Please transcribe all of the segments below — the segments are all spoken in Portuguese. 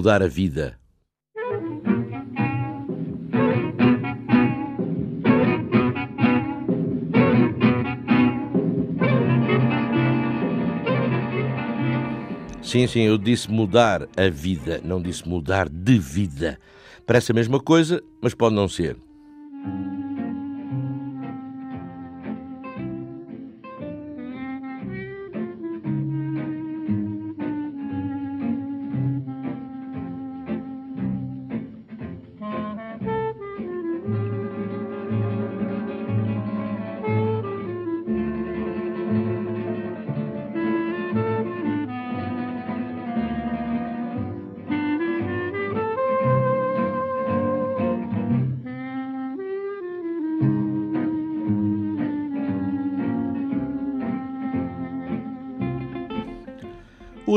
Mudar a vida. Sim, sim, eu disse mudar a vida, não disse mudar de vida. Parece a mesma coisa, mas pode não ser.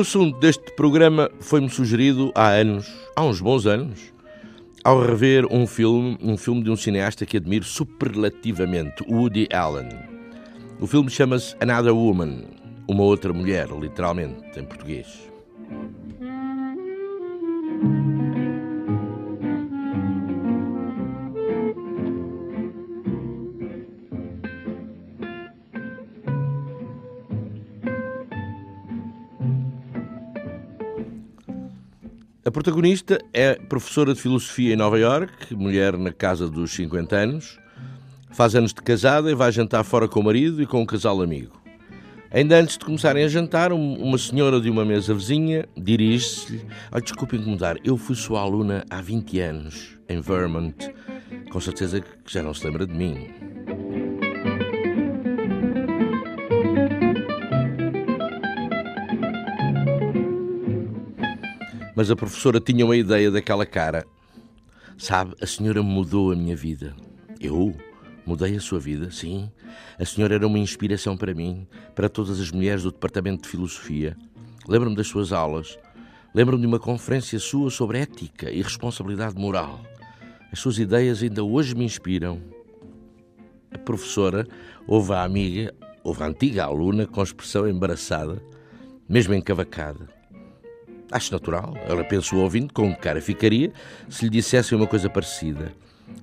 Assunto deste programa foi-me sugerido há anos, há uns bons anos, ao rever um filme, um filme de um cineasta que admiro superlativamente, Woody Allen. O filme chama-se Another Woman, uma outra mulher, literalmente, em português. Protagonista é professora de filosofia em Nova York, mulher na casa dos 50 anos, faz anos de casada e vai jantar fora com o marido e com um casal amigo. Ainda antes de começarem a jantar, uma senhora de uma mesa vizinha dirige-se-lhe: oh, Desculpe incomodar, eu fui sua aluna há 20 anos, em Vermont. Com certeza que já não se lembra de mim. Mas a professora tinha uma ideia daquela cara. Sabe, a senhora mudou a minha vida. Eu? Mudei a sua vida, sim. A senhora era uma inspiração para mim, para todas as mulheres do Departamento de Filosofia. Lembro-me das suas aulas. Lembro-me de uma conferência sua sobre ética e responsabilidade moral. As suas ideias ainda hoje me inspiram. A professora ouve a amiga, ouve a antiga aluna com expressão embaraçada, mesmo encavacada. Acho natural. Ela pensou ouvindo com que cara ficaria se lhe dissessem uma coisa parecida.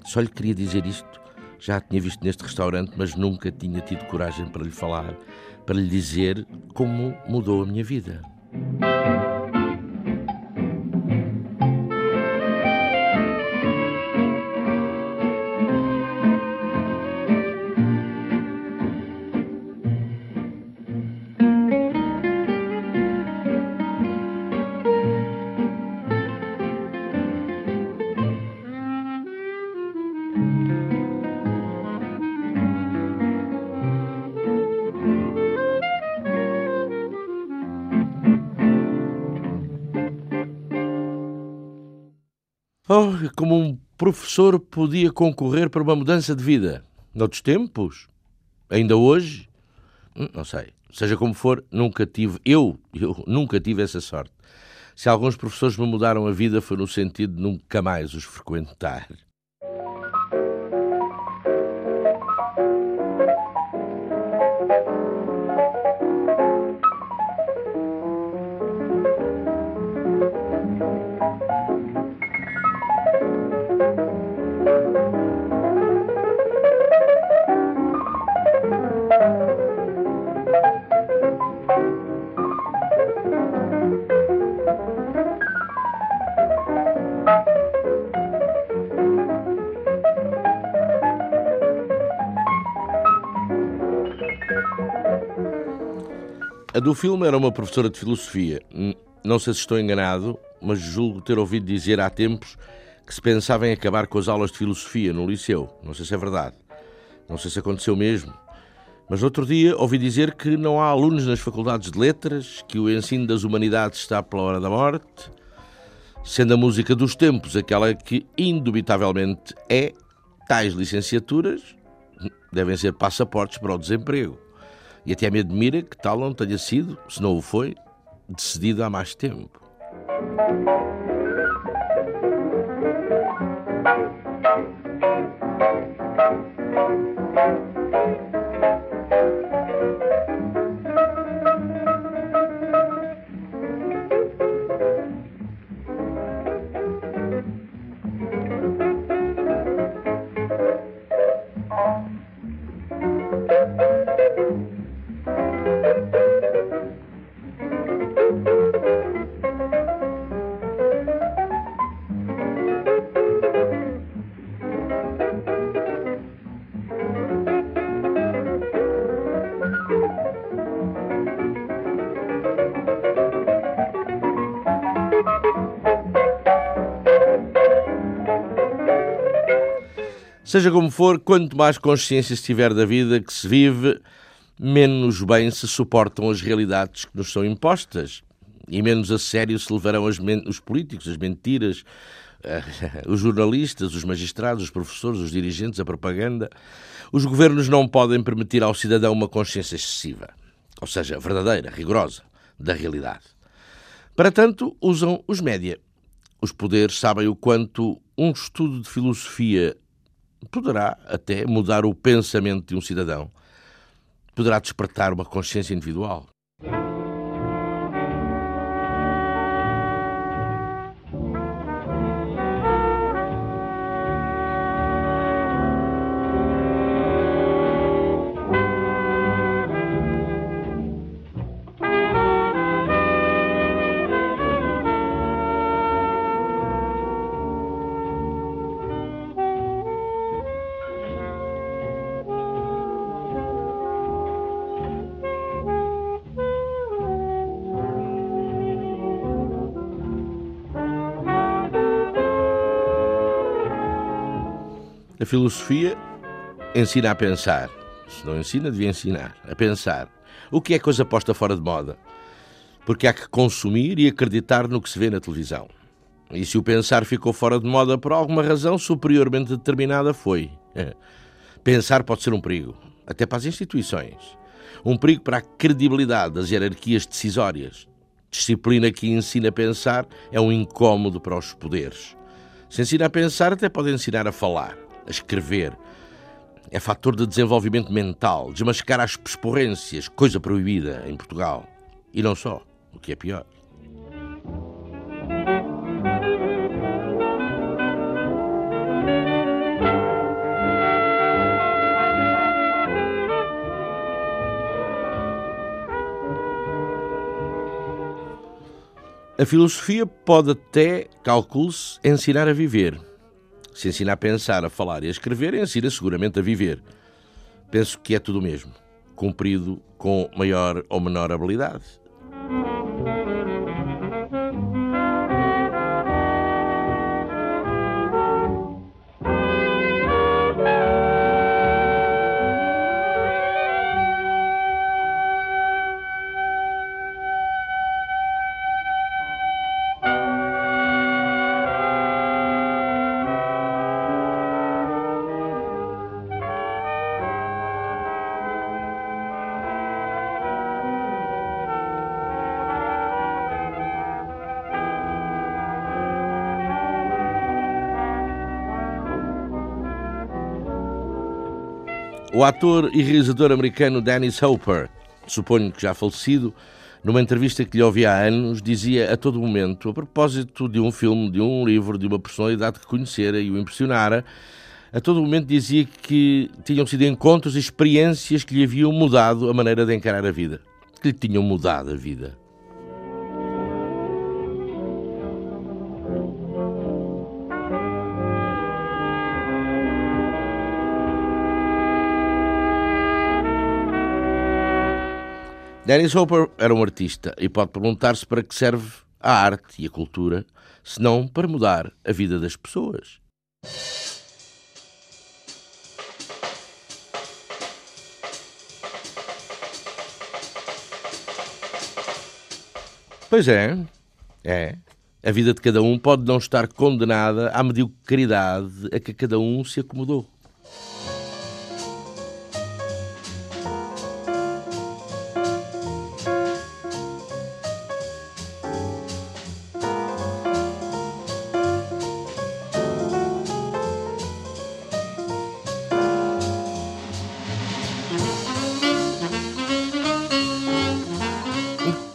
Só lhe queria dizer isto. Já a tinha visto neste restaurante, mas nunca tinha tido coragem para lhe falar, para lhe dizer como mudou a minha vida. Oh, como um professor podia concorrer para uma mudança de vida? Noutros tempos? Ainda hoje? Hum, não sei. Seja como for, nunca tive, eu, eu nunca tive essa sorte. Se alguns professores me mudaram a vida foi no sentido de nunca mais os frequentar. A do filme era uma professora de filosofia. Não sei se estou enganado, mas julgo ter ouvido dizer há tempos que se pensava em acabar com as aulas de filosofia no liceu. Não sei se é verdade. Não sei se aconteceu mesmo. Mas outro dia ouvi dizer que não há alunos nas faculdades de letras, que o ensino das humanidades está pela hora da morte, sendo a música dos tempos aquela que indubitavelmente é, tais licenciaturas devem ser passaportes para o desemprego. E até me admira que tal não tenha sido, se não o foi, decidido há mais tempo. Seja como for, quanto mais consciência se tiver da vida que se vive, menos bem se suportam as realidades que nos são impostas e menos a sério se levarão os políticos, as mentiras, os jornalistas, os magistrados, os professores, os dirigentes, a propaganda. Os governos não podem permitir ao cidadão uma consciência excessiva, ou seja, verdadeira, rigorosa, da realidade. Para tanto, usam os média. Os poderes sabem o quanto um estudo de filosofia poderá até mudar o pensamento de um cidadão, poderá despertar uma consciência individual. Filosofia ensina a pensar. Se não ensina, devia ensinar a pensar. O que é coisa posta fora de moda? Porque há que consumir e acreditar no que se vê na televisão. E se o pensar ficou fora de moda por alguma razão superiormente determinada, foi. Pensar pode ser um perigo, até para as instituições. Um perigo para a credibilidade das hierarquias decisórias. Disciplina que ensina a pensar é um incômodo para os poderes. Se ensina a pensar, até pode ensinar a falar a escrever. É fator de desenvolvimento mental, desmascarar as pesporrências, coisa proibida em Portugal. E não só, o que é pior. A filosofia pode até, calcule-se, ensinar a viver. Se ensina a pensar, a falar e a escrever, ensina seguramente a viver. Penso que é tudo o mesmo, cumprido com maior ou menor habilidade. O ator e realizador americano Dennis Hopper, suponho que já falecido, numa entrevista que lhe ouvi há anos, dizia a todo momento, a propósito de um filme, de um livro, de uma personalidade que conhecera e o impressionara, a todo momento dizia que tinham sido encontros e experiências que lhe haviam mudado a maneira de encarar a vida, que lhe tinham mudado a vida. Dennis Hopper era um artista e pode perguntar-se para que serve a arte e a cultura, se não para mudar a vida das pessoas. Pois é, é. A vida de cada um pode não estar condenada à mediocridade a que cada um se acomodou.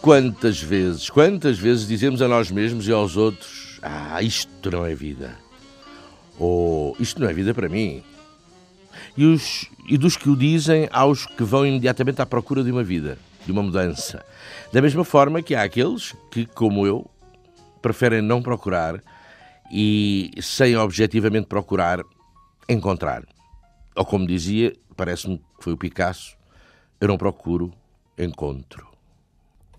Quantas vezes, quantas vezes dizemos a nós mesmos e aos outros: Ah, isto não é vida. Ou isto não é vida para mim. E, os, e dos que o dizem, aos que vão imediatamente à procura de uma vida, de uma mudança. Da mesma forma que há aqueles que, como eu, preferem não procurar e, sem objetivamente procurar, encontrar. Ou como dizia, parece-me que foi o Picasso, eu não procuro, encontro.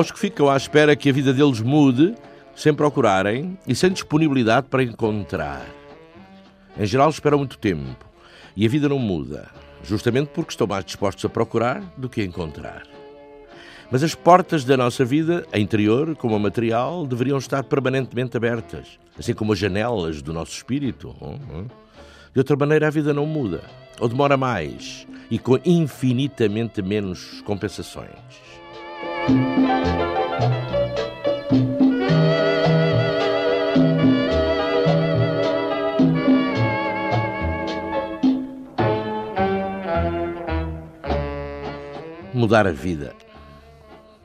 aos que ficam à espera que a vida deles mude, sem procurarem e sem disponibilidade para encontrar. Em geral, esperam muito tempo e a vida não muda, justamente porque estão mais dispostos a procurar do que a encontrar. Mas as portas da nossa vida, a interior como a material, deveriam estar permanentemente abertas, assim como as janelas do nosso espírito. De outra maneira, a vida não muda, ou demora mais e com infinitamente menos compensações. Mudar a vida.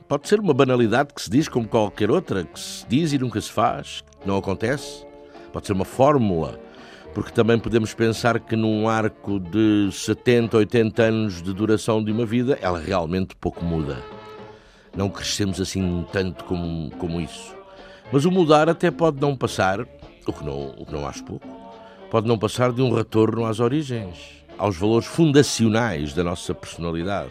Pode ser uma banalidade que se diz como qualquer outra, que se diz e nunca se faz, que não acontece. Pode ser uma fórmula, porque também podemos pensar que num arco de 70, 80 anos de duração de uma vida, ela realmente pouco muda não crescemos assim tanto como, como isso. Mas o mudar até pode não passar, o que não, o que não acho pouco, pode não passar de um retorno às origens, aos valores fundacionais da nossa personalidade.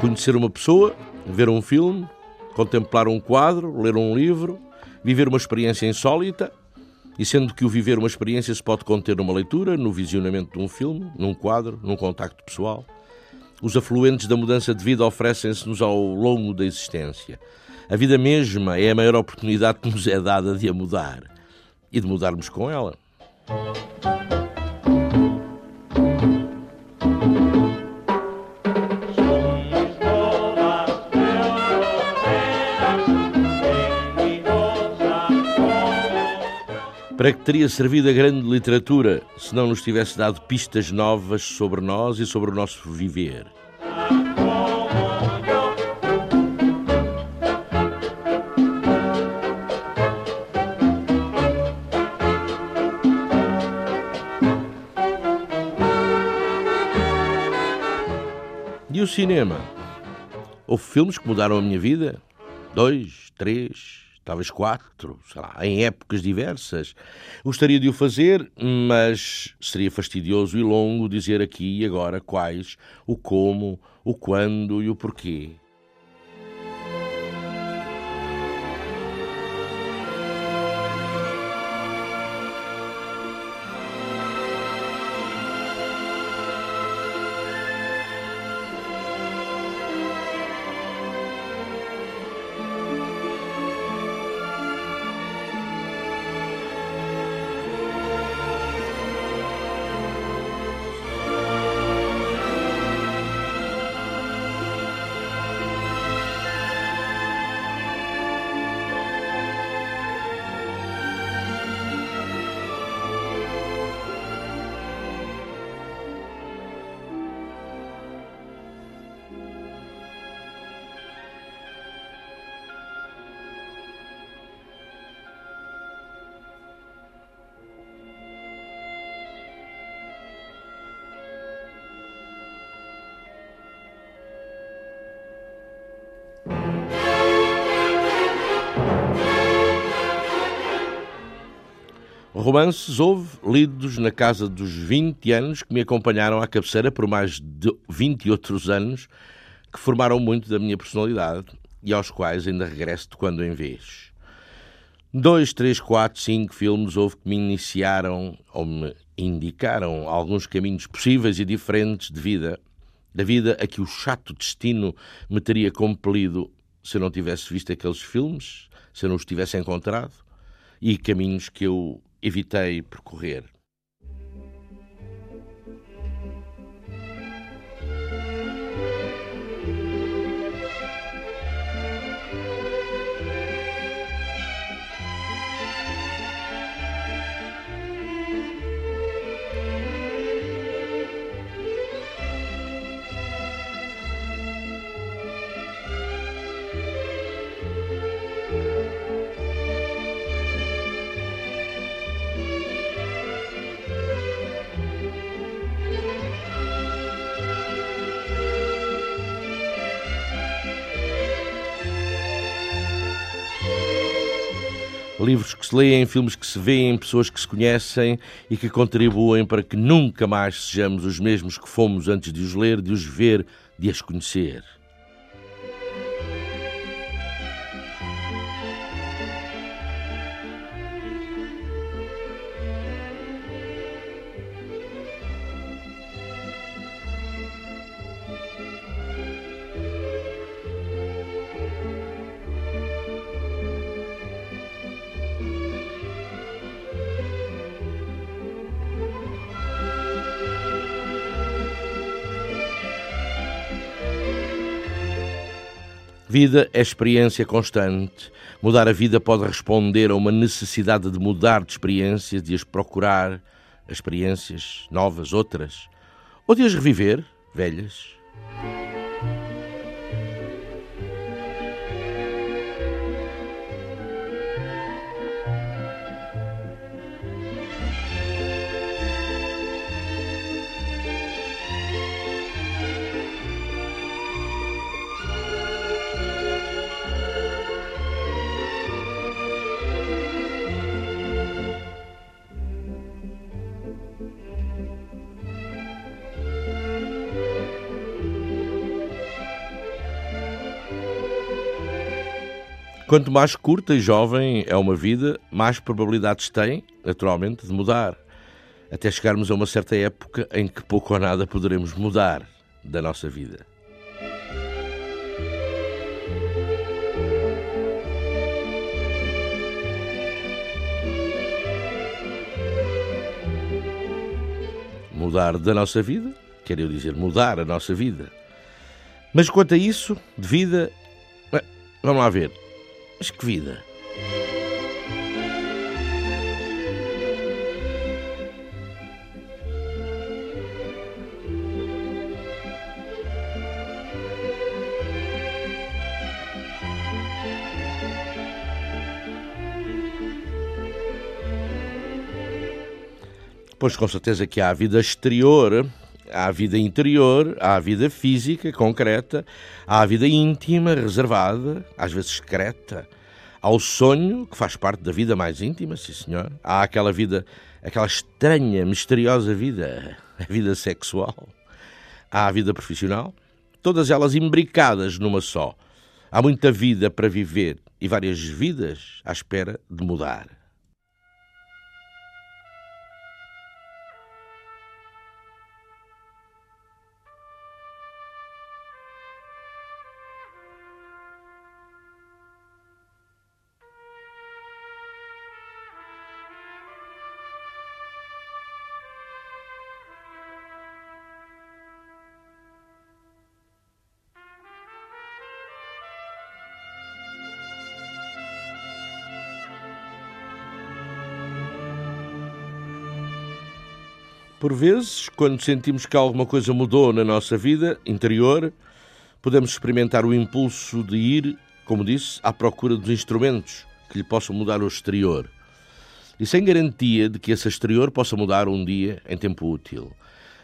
Conhecer uma pessoa, ver um filme, contemplar um quadro, ler um livro, viver uma experiência insólita, e sendo que o viver uma experiência se pode conter numa leitura, no visionamento de um filme, num quadro, num contacto pessoal, os afluentes da mudança de vida oferecem-se-nos ao longo da existência. A vida mesma é a maior oportunidade que nos é dada de a mudar e de mudarmos com ela. Para que teria servido a grande literatura se não nos tivesse dado pistas novas sobre nós e sobre o nosso viver? E o cinema? Houve filmes que mudaram a minha vida? Dois, três, talvez quatro, sei lá, em épocas diversas. Gostaria de o fazer, mas seria fastidioso e longo dizer aqui e agora quais, o como, o quando e o porquê. Romances houve, lidos na casa dos 20 anos, que me acompanharam à cabeceira por mais de 20 outros anos, que formaram muito da minha personalidade e aos quais ainda regresso de quando em vez. Dois, três, quatro, cinco filmes houve que me iniciaram ou me indicaram alguns caminhos possíveis e diferentes de vida, da vida a que o chato destino me teria compelido se eu não tivesse visto aqueles filmes, se eu não os tivesse encontrado, e caminhos que eu evitei percorrer. Livros que se leem, filmes que se veem, pessoas que se conhecem e que contribuem para que nunca mais sejamos os mesmos que fomos antes de os ler, de os ver, de as conhecer. Vida é experiência constante. Mudar a vida pode responder a uma necessidade de mudar de experiências, de as procurar, experiências novas, outras, ou de as reviver, velhas. Quanto mais curta e jovem é uma vida, mais probabilidades tem, naturalmente, de mudar. Até chegarmos a uma certa época em que pouco ou nada poderemos mudar da nossa vida. Mudar da nossa vida, quer eu dizer, mudar a nossa vida. Mas quanto a isso, de vida, vamos lá ver. Mas que vida! Pois com certeza que há a vida exterior Há a vida interior, há a vida física, concreta, há a vida íntima, reservada, às vezes secreta. Há o sonho, que faz parte da vida mais íntima, sim senhor. Há aquela vida, aquela estranha, misteriosa vida, a vida sexual. Há a vida profissional, todas elas imbricadas numa só. Há muita vida para viver e várias vidas à espera de mudar. Por vezes, quando sentimos que alguma coisa mudou na nossa vida interior, podemos experimentar o impulso de ir, como disse, à procura dos instrumentos que lhe possam mudar o exterior. E sem garantia de que esse exterior possa mudar um dia em tempo útil.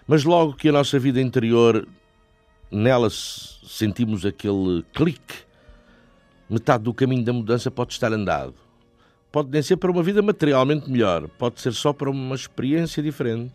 Mas logo que a nossa vida interior, nela sentimos aquele clique, metade do caminho da mudança pode estar andado. pode nem ser para uma vida materialmente melhor, pode ser só para uma experiência diferente.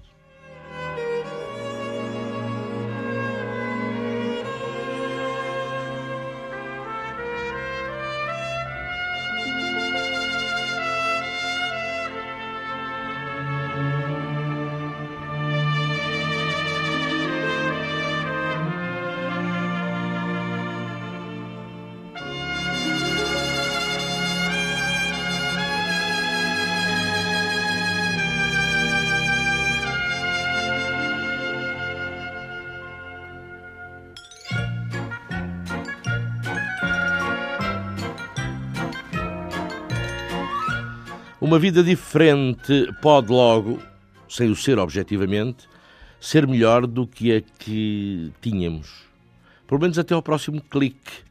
Uma vida diferente pode logo, sem o ser objetivamente, ser melhor do que a que tínhamos. Pelo menos até ao próximo clique,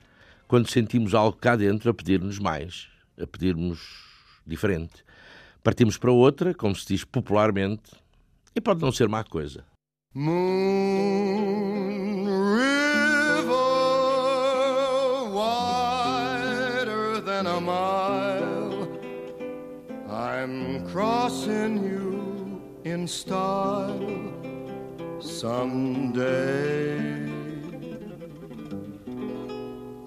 quando sentimos algo cá dentro a pedir-nos mais, a pedir-nos diferente. Partimos para outra, como se diz popularmente, e pode não ser má coisa. Moon River, wider than a mile. I'm crossing you in style someday.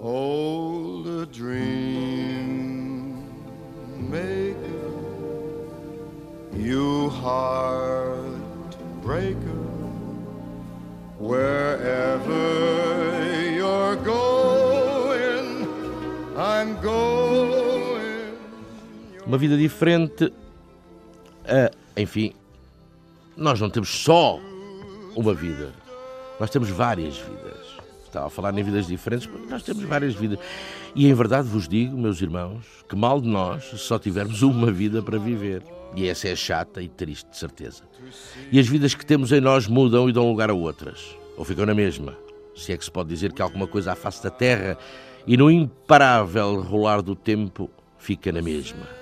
Old dream maker, you heartbreaker, wherever Uma vida diferente. ah, enfim, nós não temos só uma vida. Nós temos várias vidas. Estava a falar em vidas diferentes, mas nós temos várias vidas. E em verdade vos digo, meus irmãos, que mal de nós só tivermos uma vida para viver. E essa é chata e triste, de certeza. E as vidas que temos em nós mudam e dão lugar a outras. Ou ficam na mesma. Se é que se pode dizer que alguma coisa à face da terra e no imparável rolar do tempo fica na mesma.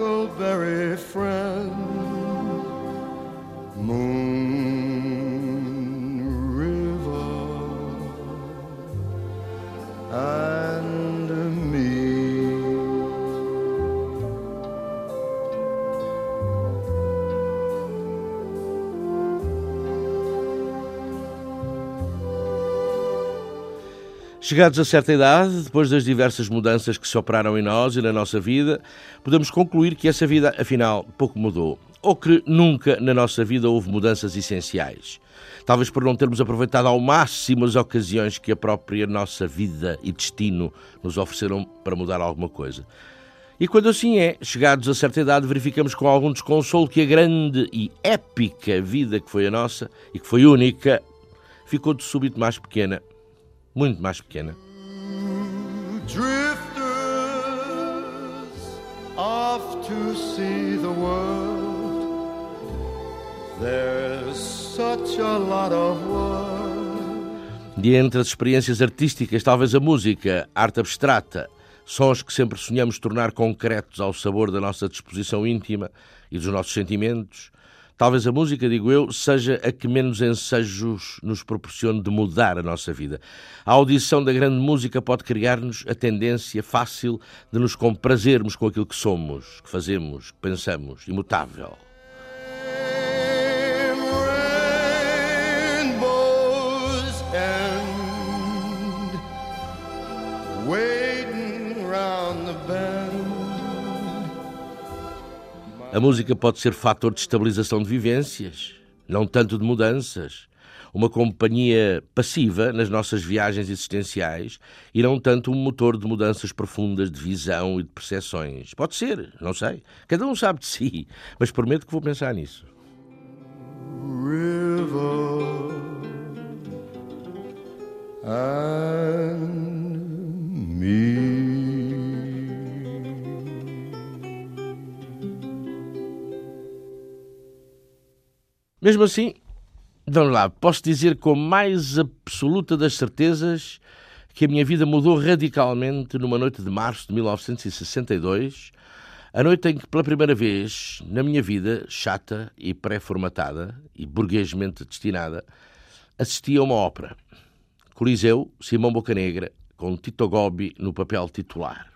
Huckleberry friend, Chegados a certa idade, depois das diversas mudanças que se operaram em nós e na nossa vida, podemos concluir que essa vida, afinal, pouco mudou. Ou que nunca na nossa vida houve mudanças essenciais. Talvez por não termos aproveitado ao máximo as ocasiões que a própria nossa vida e destino nos ofereceram para mudar alguma coisa. E quando assim é, chegados a certa idade, verificamos com algum desconsolo que a grande e épica vida que foi a nossa e que foi única ficou de súbito mais pequena muito mais pequena. drifters off to see the world. There's such a lot of world. De entre as experiências artísticas, talvez a música, arte abstrata, sons que sempre sonhamos tornar concretos ao sabor da nossa disposição íntima e dos nossos sentimentos, talvez a música, digo eu, seja a que menos ensejos nos proporcione de mudar a nossa vida. A audição da grande música pode criar-nos a tendência fácil de nos comprazermos com aquilo que somos, que fazemos, que pensamos, imutável. Rainbow's end, A música pode ser fator de estabilização de vivências, não tanto de mudanças. Uma companhia passiva nas nossas viagens existenciais e não tanto um motor de mudanças profundas de visão e de percepções. Pode ser, não sei. Cada um sabe de si, mas prometo que vou pensar nisso. river and me. Mesmo assim, vamos lá, posso dizer com a mais absoluta das certezas que a minha vida mudou radicalmente numa noite de março de 1962, A noite em que, pela primeira vez na minha vida, chata e pré-formatada e burguesmente destinada, assisti a uma ópera. Coliseu, Simão Bocanegra, com Tito Gobi no papel titular.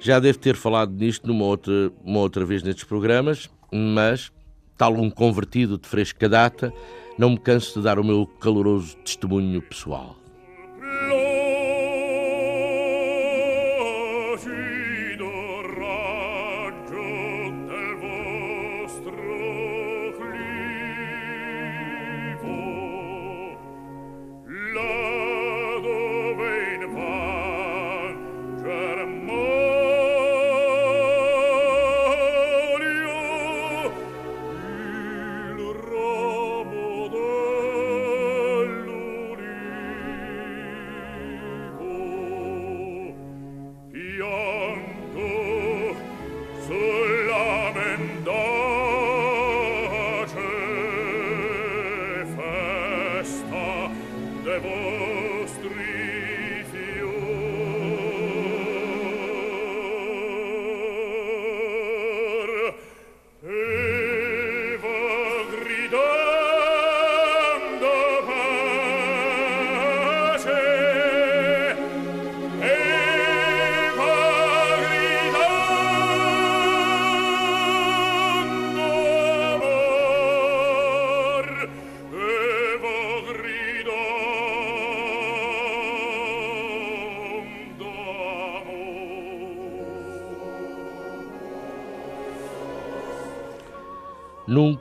Já devo ter falado nisto numa outra, uma outra vez nestes programas, mas, tal um convertido de fresca data, não me canso de dar o meu caloroso testemunho pessoal.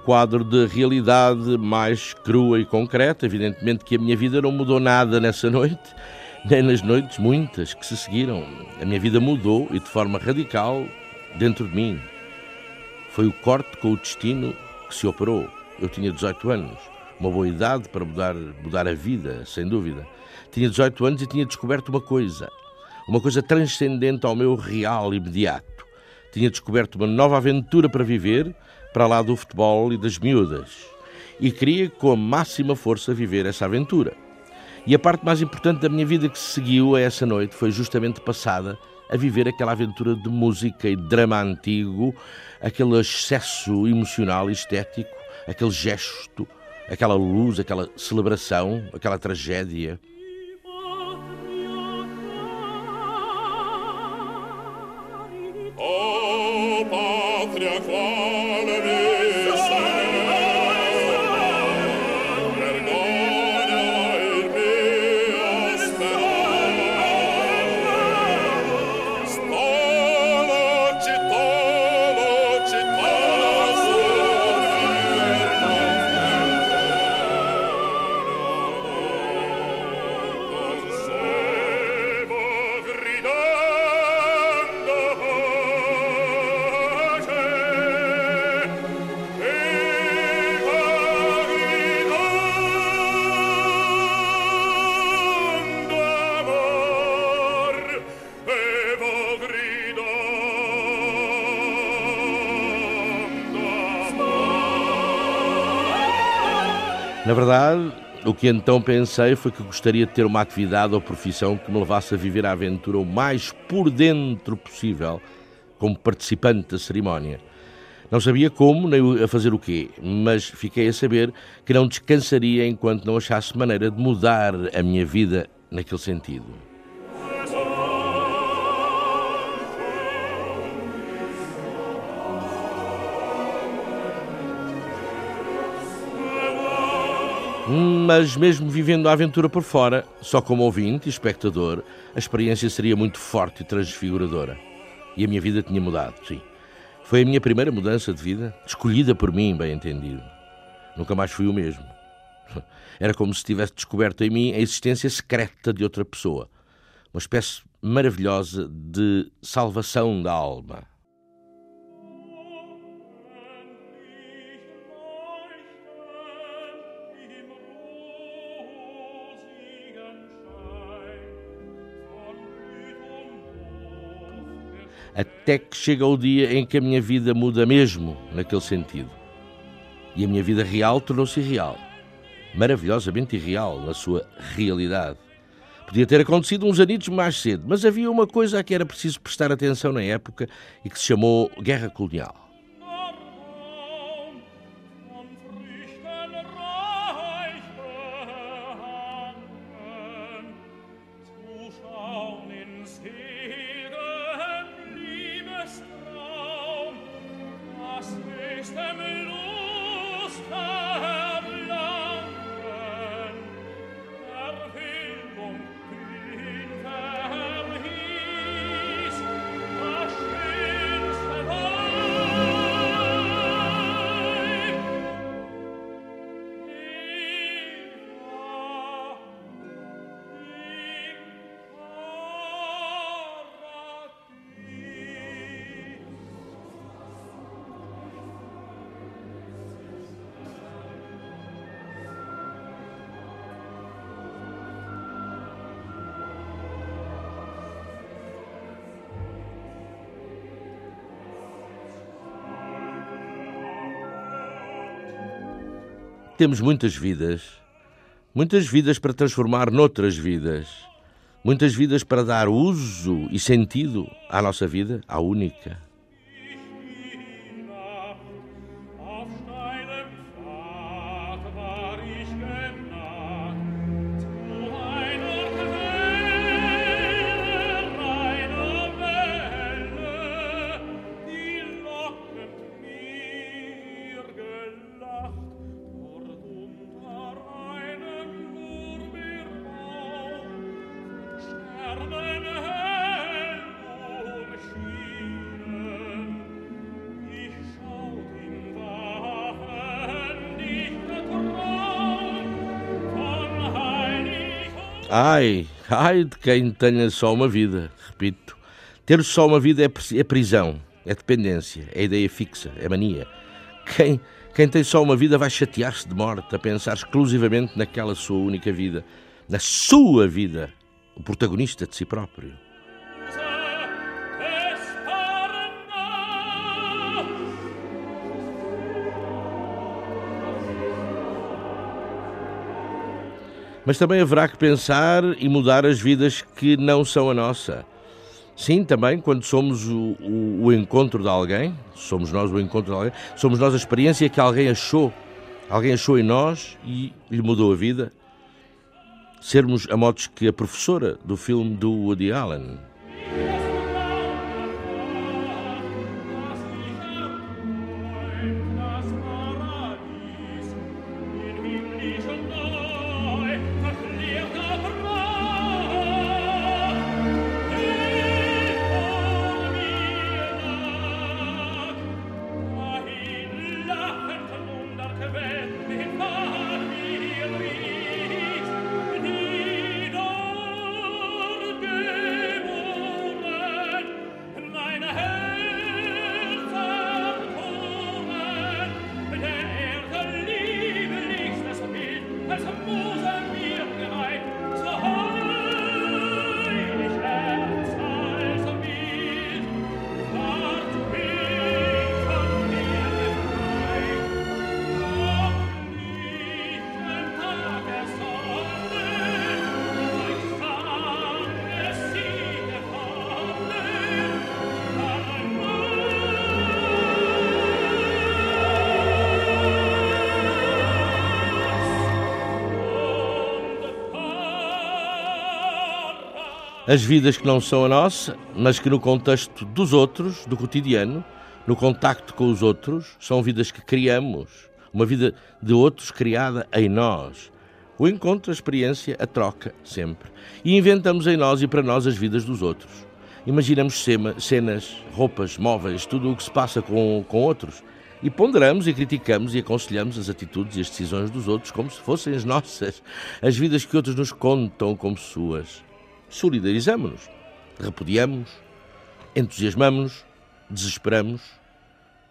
Quadro de realidade mais crua e concreta. Evidentemente que a minha vida não mudou nada nessa noite, nem nas noites muitas que se seguiram. A minha vida mudou e de forma radical dentro de mim. Foi o corte com o destino que se operou. Eu tinha 18 anos, uma boa idade para mudar, mudar a vida, sem dúvida. Tinha 18 anos e tinha descoberto uma coisa, uma coisa transcendente ao meu real imediato. Tinha descoberto uma nova aventura para viver para lá do futebol e das miúdas. E queria com a máxima força viver essa aventura. E a parte mais importante da minha vida que se seguiu a essa noite foi justamente passada a viver aquela aventura de música e drama antigo, aquele excesso emocional e estético, aquele gesto, aquela luz, aquela celebração, aquela tragédia. Que então pensei foi que gostaria de ter uma atividade ou profissão que me levasse a viver a aventura o mais por dentro possível, como participante da cerimónia. Não sabia como nem a fazer o quê, mas fiquei a saber que não descansaria enquanto não achasse maneira de mudar a minha vida naquele sentido. Mas mesmo vivendo a aventura por fora, só como ouvinte e espectador, a experiência seria muito forte e transfiguradora. E a minha vida tinha mudado, sim. Foi a minha primeira mudança de vida, escolhida por mim, bem entendido. Nunca mais fui o mesmo. Era como se tivesse descoberto em mim a existência secreta de outra pessoa. Uma espécie maravilhosa de salvação da alma. Até que chega o dia em que a minha vida muda mesmo naquele sentido. E a minha vida real tornou-se irreal. Maravilhosamente irreal na sua realidade. Podia ter acontecido uns anitos mais cedo, mas havia uma coisa a que era preciso prestar atenção na época e que se chamou Guerra Colonial. Temos muitas vidas, muitas vidas para transformar noutras vidas, muitas vidas para dar uso e sentido à nossa vida, à única. Ai, ai de quem tenha só uma vida, repito. Ter só uma vida é, é prisão, é dependência, é ideia fixa, é mania. Quem, quem tem só uma vida vai chatear-se de morte a pensar exclusivamente naquela sua única vida, na sua vida, o protagonista de si próprio. Mas também haverá que pensar e mudar as vidas que não são a nossa. Sim, também, quando somos o, o, o, encontro de alguém, somos nós o encontro de alguém, somos nós a experiência que alguém achou, alguém achou em nós e lhe mudou a vida. Sermos a modos que a professora do filme do Woody Allen. As vidas que não são a nossa, mas que no contexto dos outros, do cotidiano, no contacto com os outros, são vidas que criamos. Uma vida de outros criada em nós. O encontro, a experiência, a troca, sempre. E inventamos em nós e para nós as vidas dos outros. Imaginamos cenas, roupas, móveis, tudo o que se passa com, com outros. E ponderamos e criticamos e aconselhamos as atitudes e as decisões dos outros como se fossem as nossas, as vidas que outros nos contam como suas solidarizamos-nos, repudiamos, entusiasmamos, desesperamos.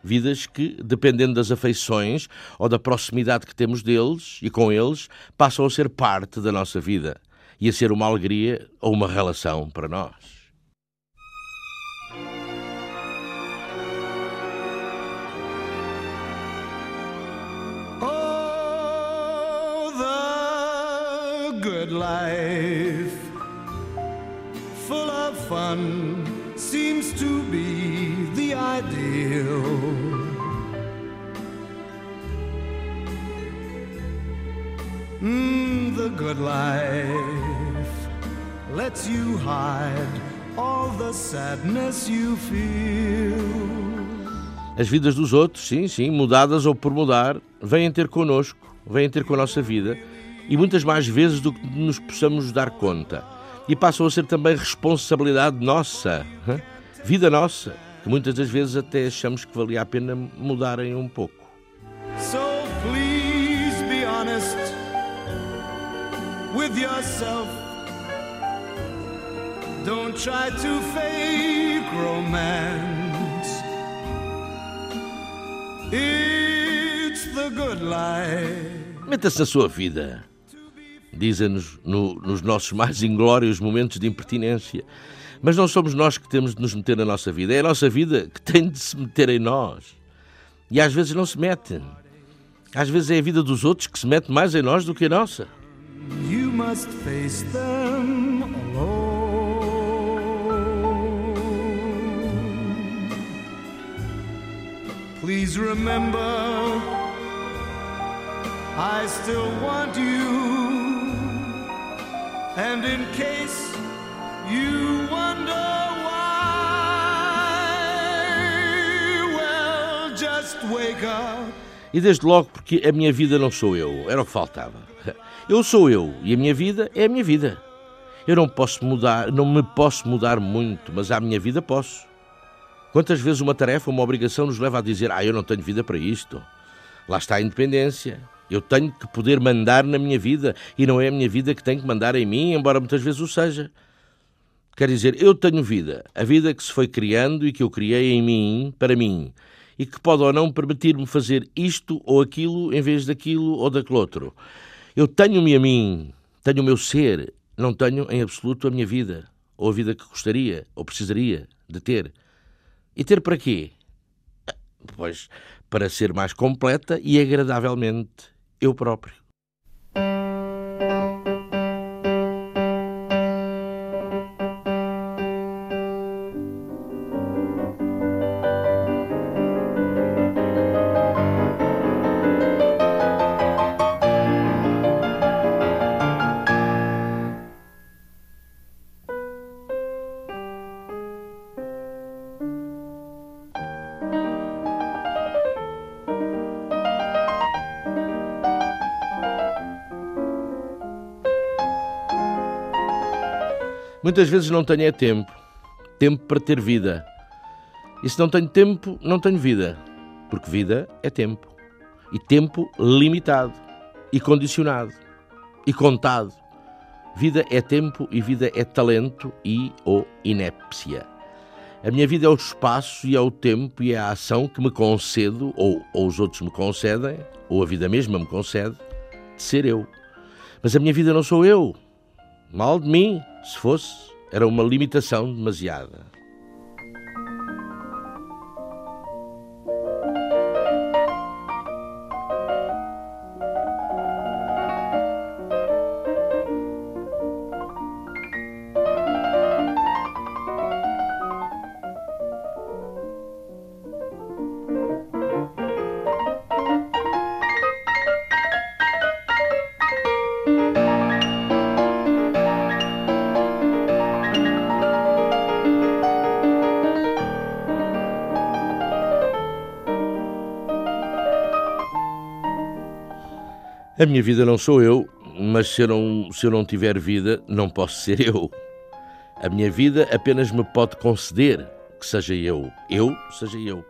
Vidas que, dependendo das afeições ou da proximidade que temos deles e com eles, passam a ser parte da nossa vida e a ser uma alegria ou uma relação para nós. Oh, good life, fun, seems to be the ideal. Mm, the good life lets you hide all the sadness you feel. As vidas dos outros, sim, sim, mudadas ou por mudar, vêm ter connosco, vêm ter com a nossa vida e muitas mais vezes do que nos possamos dar conta. E passam a ser também responsabilidade nossa, vida nossa, que muitas das vezes até achamos que valia a pena mudarem um pouco. So please be honest with yourself. Don't try to fake romance. It's the good life. Meta-se na sua vida. Dizem-nos no, nos nossos mais inglórios momentos de impertinência. Mas não somos nós que temos de nos meter na nossa vida. É a nossa vida que tem de se meter em nós. E às vezes não se mete. Às vezes é a vida dos outros que se mete mais em nós do que a nossa. You must face them alone. Please remember, I still want you. And in case you wonder why, well, just wake up. E desde logo porque a minha vida não sou eu, era o que faltava. Eu sou eu e a minha vida é a minha vida. Eu não posso mudar, não me posso mudar muito, mas à minha vida posso. Quantas vezes uma tarefa, uma obrigação nos leva a dizer: "Ah, eu não tenho vida para isto". Lá está a independência. Eu tenho que poder mandar na minha vida e não é a minha vida que tem que mandar em mim, embora muitas vezes o seja. Quer dizer, eu tenho vida, a vida que se foi criando e que eu criei em mim, para mim, e que pode ou não permitir-me fazer isto ou aquilo em vez daquilo ou daquele outro. Eu tenho-me a mim, tenho o meu ser, não tenho em absoluto a minha vida, ou a vida que gostaria ou precisaria de ter. E ter para quê? Pois para ser mais completa e agradavelmente eu próprio. Muitas vezes não tenho é tempo. Tempo para ter vida. E se não tenho tempo, não tenho vida. Porque vida é tempo. E tempo limitado. E condicionado. E contado. Vida é tempo e vida é talento e ou inépcia. A minha vida é o espaço e é o tempo e é a ação que me concedo, ou, ou os outros me concedem, ou a vida mesma me concede, de ser eu. Mas a minha vida não sou eu. Mal de mim, se fosse, era uma limitação demasiada. A minha vida não sou eu, mas se eu, não, se eu não tiver vida, não posso ser eu. A minha vida apenas me pode conceder que seja eu. Eu seja eu.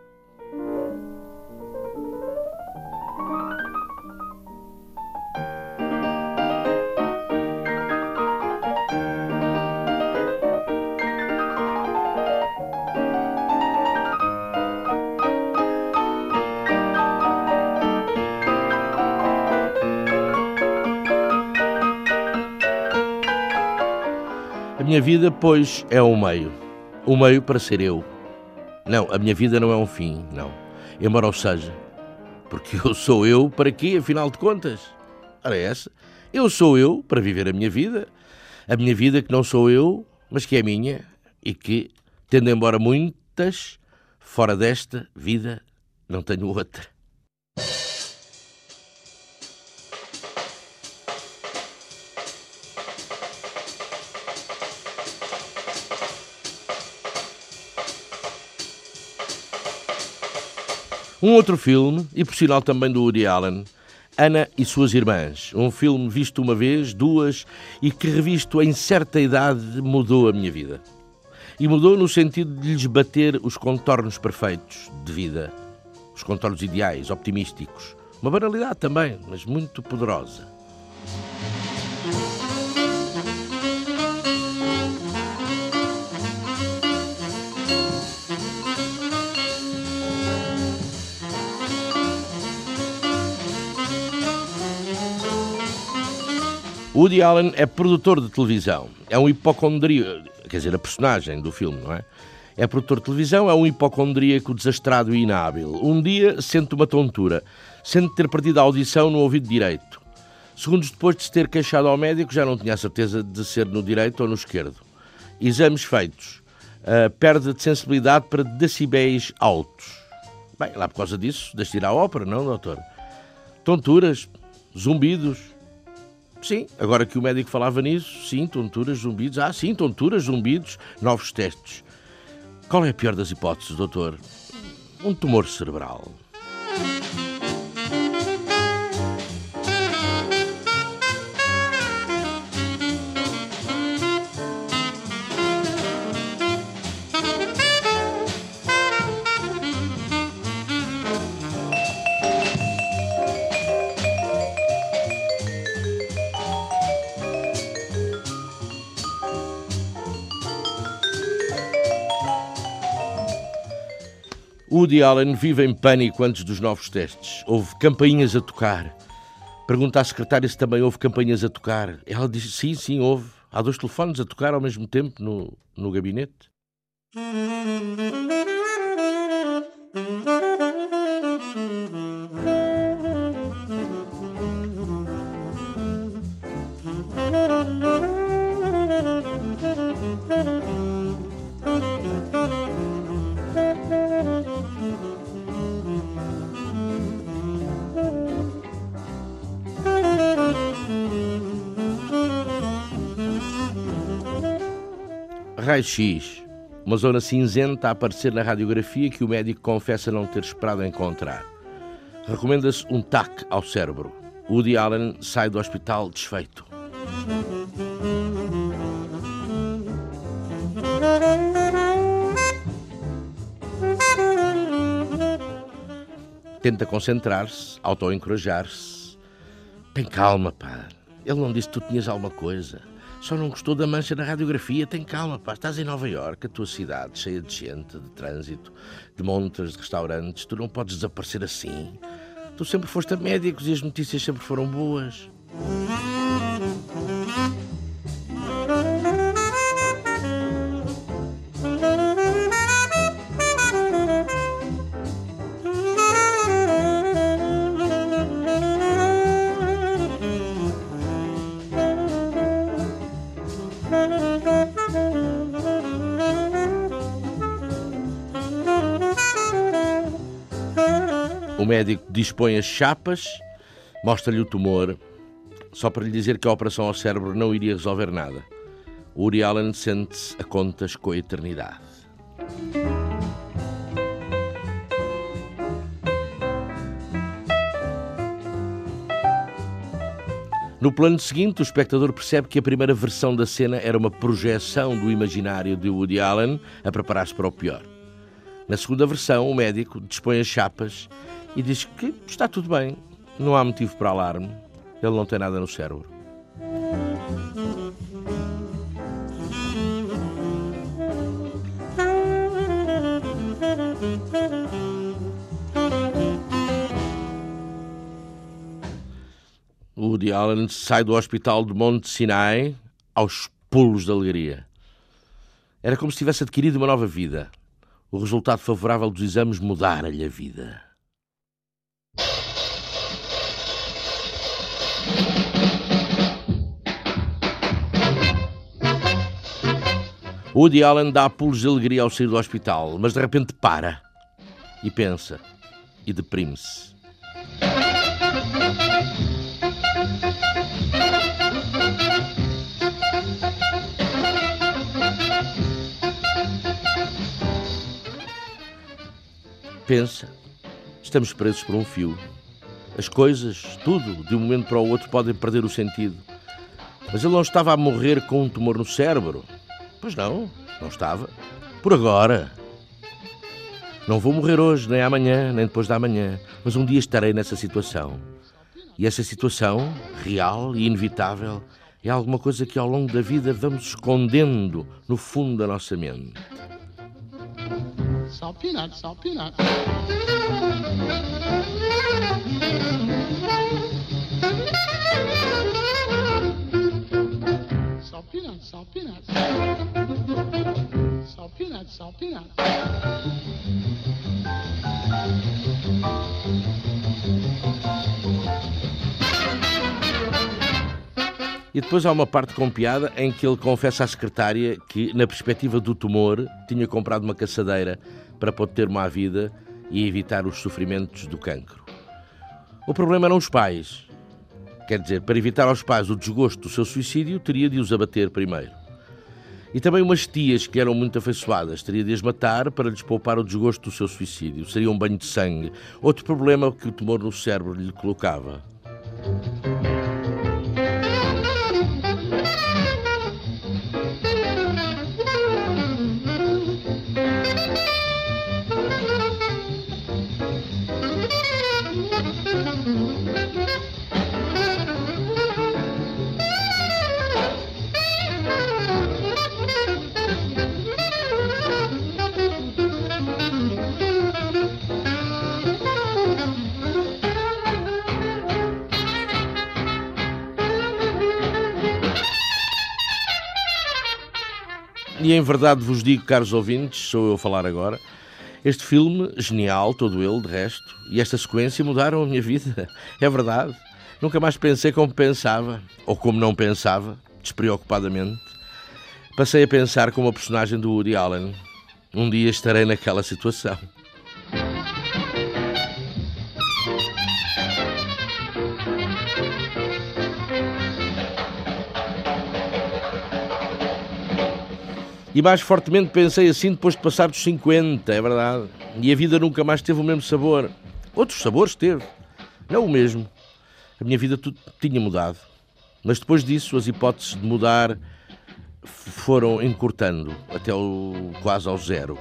Minha vida, pois, é um meio. Um meio para ser eu. Não, a minha vida não é um fim, não. Embora o seja. Porque eu sou eu para quê, afinal de contas? Ora, é essa. Eu sou eu para viver a minha vida. A minha vida que não sou eu, mas que é minha. E que, tendo embora muitas, fora desta vida, não tenho outra. Um outro filme, e por sinal também do Woody Allen, Ana e Suas Irmãs. Um filme visto uma vez, duas, e que revisto em certa idade mudou a minha vida. E mudou no sentido de lhes bater os contornos perfeitos de vida, os contornos ideais, optimísticos. Uma banalidade também, mas muito poderosa. Woody Allen é produtor de televisão, é um hipocondríaco, quer dizer, a personagem do filme, não é? É produtor de televisão, é um hipocondríaco desastrado e inábil. Um dia sente uma tontura, sente ter perdido a audição no ouvido direito. Segundos depois de se ter queixado ao médico, já não tinha a certeza de ser no direito ou no esquerdo. Exames feitos. Uh, perda de sensibilidade para decibéis altos. Bem, lá por causa disso, deixe de ir à ópera, não, doutor? Tonturas, zumbidos, Sim, agora que o médico falava nisso, sim, tonturas, zumbidos. Ah, sim, tonturas, zumbidos, novos testes. Qual é a pior das hipóteses, doutor? Um tumor cerebral. Woody Allen vive em pânico antes dos novos testes. Houve campainhas a tocar. Pergunta à secretária se também houve campainhas a tocar. Ela diz sim, sim, houve. Há dois telefones a tocar ao mesmo tempo no, no gabinete. Raio-X, uma zona cinzenta a aparecer na radiografia que o médico confessa não ter esperado encontrar. Recomenda-se um TAC ao cérebro. Woody Allen sai do hospital desfeito. Tenta concentrar-se, auto-encorajar-se. Tem calma, pá. Ele não disse que tu tinhas alguma coisa. Só não gostou da mancha na radiografia. Tem calma, pá. Estás em Nova Iorque, a tua cidade, cheia de gente, de trânsito, de montas, de restaurantes. Tu não podes desaparecer assim. Tu sempre foste a médicos e as notícias sempre foram boas. Médico dispõe as chapas, mostra-lhe o tumor, só para lhe dizer que a operação ao cérebro não iria resolver nada. O Uri Allen sente-se a contas com a eternidade. No plano seguinte, o espectador percebe que a primeira versão da cena era uma projeção do imaginário de Woody Allen a preparar-se para o pior. Na segunda versão, o médico dispõe as chapas e diz que está tudo bem, não há motivo para alarme, ele não tem nada no cérebro. Woody Allen sai do hospital de Monte Sinai aos pulos de alegria. Era como se tivesse adquirido uma nova vida. O resultado favorável dos exames mudara-lhe a vida. Woody Allen dá pulos de alegria ao sair do hospital, mas de repente para e pensa e deprime-se. Pensa, estamos presos por um fio. As coisas, tudo, de um momento para o outro, podem perder o sentido. Mas ele não estava a morrer com um tumor no cérebro. Pois não, não estava. Por agora. Não vou morrer hoje, nem amanhã, nem depois da manhã, mas um dia estarei nessa situação. E essa situação, real e inevitável, é alguma coisa que ao longo da vida vamos escondendo no fundo da nossa mente. Salt peanut, salt peanut. Salt peanut, salt peanut. Salt peanut, salt peanut. E depois há uma parte com piada em que ele confessa à secretária que, na perspectiva do tumor, tinha comprado uma caçadeira para poder ter uma vida e evitar os sofrimentos do cancro. O problema eram os pais. Quer dizer, para evitar aos pais o desgosto do seu suicídio, teria de os abater primeiro. E também umas tias que eram muito afeiçoadas, teria de as matar para lhes poupar o desgosto do seu suicídio. Seria um banho de sangue. Outro problema que o tumor no cérebro lhe colocava. E em verdade vos digo, caros ouvintes, sou eu a falar agora, este filme, genial, todo ele, de resto, e esta sequência mudaram a minha vida. É verdade. Nunca mais pensei como pensava, ou como não pensava, despreocupadamente. Passei a pensar como a personagem do Woody Allen. Um dia estarei naquela situação. E mais fortemente pensei assim depois de passar dos 50, é verdade. E a vida nunca mais teve o mesmo sabor. Outros sabores teve, não o mesmo. A minha vida tudo tinha mudado. Mas depois disso, as hipóteses de mudar foram encurtando até o, quase ao zero.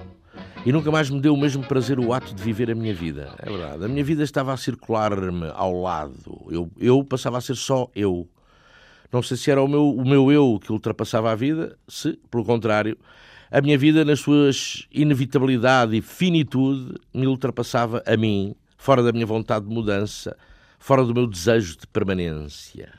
E nunca mais me deu o mesmo prazer o ato de viver a minha vida. É verdade. A minha vida estava a circular-me ao lado. Eu, eu passava a ser só eu. Não sei se era o meu, o meu eu que ultrapassava a vida, se, pelo contrário, a minha vida, nas suas inevitabilidade e finitude, me ultrapassava a mim, fora da minha vontade de mudança, fora do meu desejo de permanência.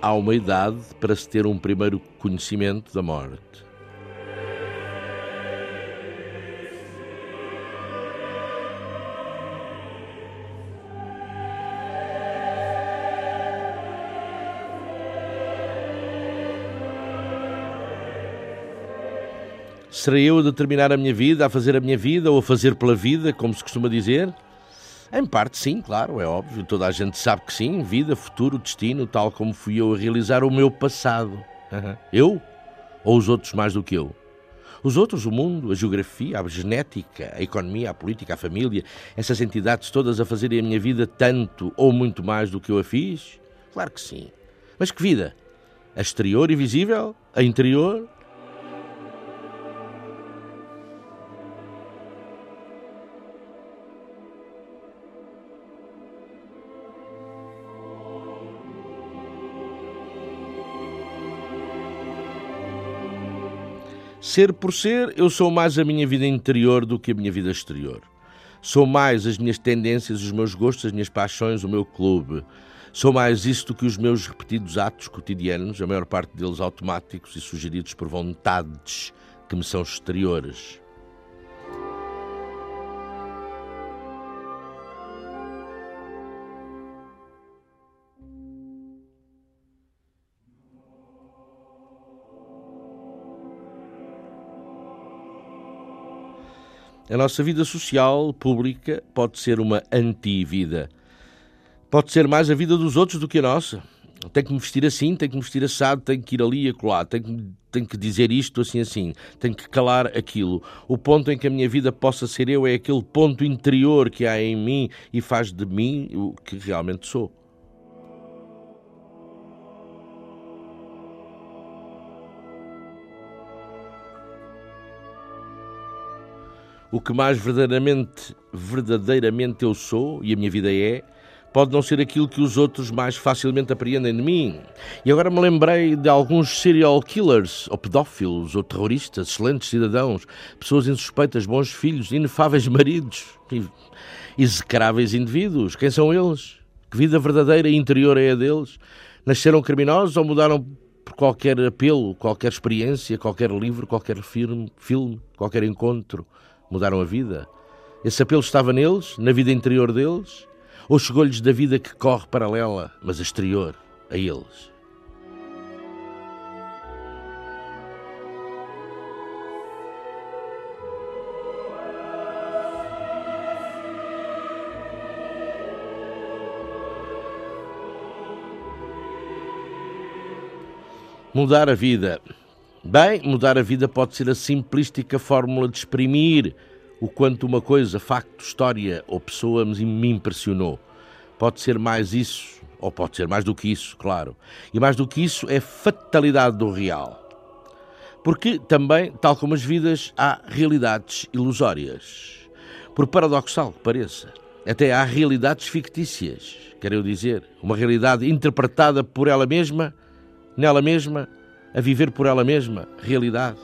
Há uma idade para se ter um primeiro conhecimento da morte. Serei eu a determinar a minha vida, a fazer a minha vida ou a fazer pela vida, como se costuma dizer? Em parte, sim, claro, é óbvio. Toda a gente sabe que sim. Vida, futuro, destino, tal como fui eu a realizar o meu passado. Uhum. Eu? Ou os outros mais do que eu? Os outros, o mundo, a geografia, a genética, a economia, a política, a família, essas entidades todas a fazerem a minha vida tanto ou muito mais do que eu a fiz? Claro que sim. Mas que vida? A exterior e visível? A interior? Ser por ser, eu sou mais a minha vida interior do que a minha vida exterior. Sou mais as minhas tendências, os meus gostos, as minhas paixões, o meu clube. Sou mais isso do que os meus repetidos atos cotidianos, a maior parte deles automáticos e sugeridos por vontades que me são exteriores. A nossa vida social, pública, pode ser uma anti-vida. Pode ser mais a vida dos outros do que a nossa. Tenho que me vestir assim, tenho que me vestir assado, tenho que ir ali e acolá, tenho que, tenho que dizer isto assim assim, tenho que calar aquilo. O ponto em que a minha vida possa ser eu é aquele ponto interior que há em mim e faz de mim o que realmente sou. O que mais verdadeiramente, verdadeiramente eu sou e a minha vida é, pode não ser aquilo que os outros mais facilmente apreendem de mim. E agora me lembrei de alguns serial killers, ou pedófilos, ou terroristas, excelentes cidadãos, pessoas insuspeitas, bons filhos, inefáveis maridos, execráveis indivíduos. Quem são eles? Que vida verdadeira e interior é a deles? Nasceram criminosos ou mudaram por qualquer apelo, qualquer experiência, qualquer livro, qualquer filme, filme qualquer encontro? Mudaram a vida? Esse apelo estava neles, na vida interior deles? Ou chegou-lhes da vida que corre paralela, mas exterior, a eles? Mudar a vida Bem, mudar a vida pode ser a simplística fórmula de exprimir o quanto uma coisa, facto, história ou pessoa me impressionou. Pode ser mais isso, ou pode ser mais do que isso, claro. E mais do que isso é fatalidade do real. Porque também, tal como as vidas, há realidades ilusórias. Por paradoxal que pareça, até há realidades fictícias, quero dizer, uma realidade interpretada por ela mesma, nela mesma, a viver por ela mesma, realidade.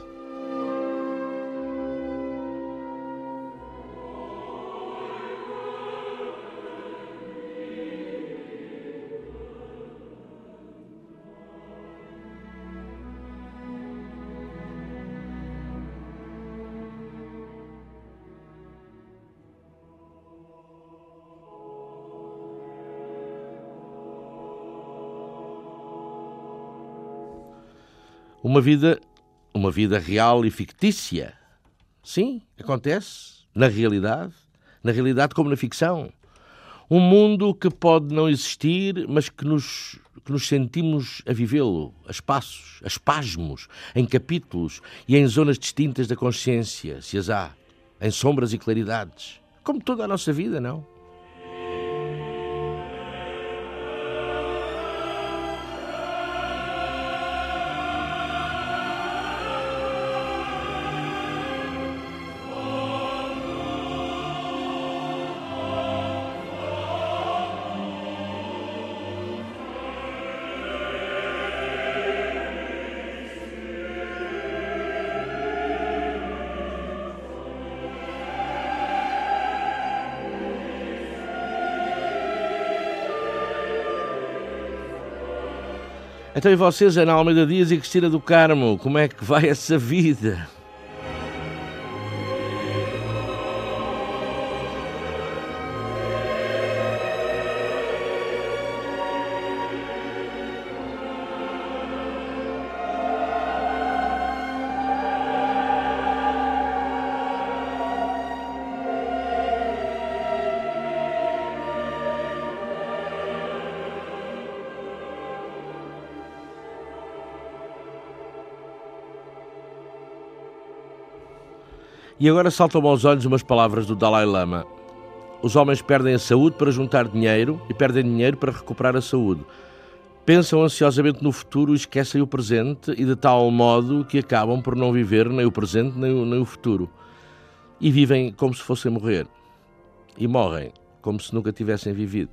Uma vida, uma vida real e fictícia. Sim, acontece na realidade, na realidade como na ficção. Um mundo que pode não existir, mas que nos, que nos sentimos a vivê-lo, a espaços, a espasmos, em capítulos e em zonas distintas da consciência, se as há, em sombras e claridades. Como toda a nossa vida, não? Então e vocês, Ana Almeida Dias e Cristina do Carmo, como é que vai essa vida? E agora saltam aos olhos umas palavras do Dalai Lama. Os homens perdem a saúde para juntar dinheiro e perdem dinheiro para recuperar a saúde. Pensam ansiosamente no futuro e esquecem o presente, e de tal modo que acabam por não viver nem o presente nem o, nem o futuro. E vivem como se fossem morrer. E morrem como se nunca tivessem vivido.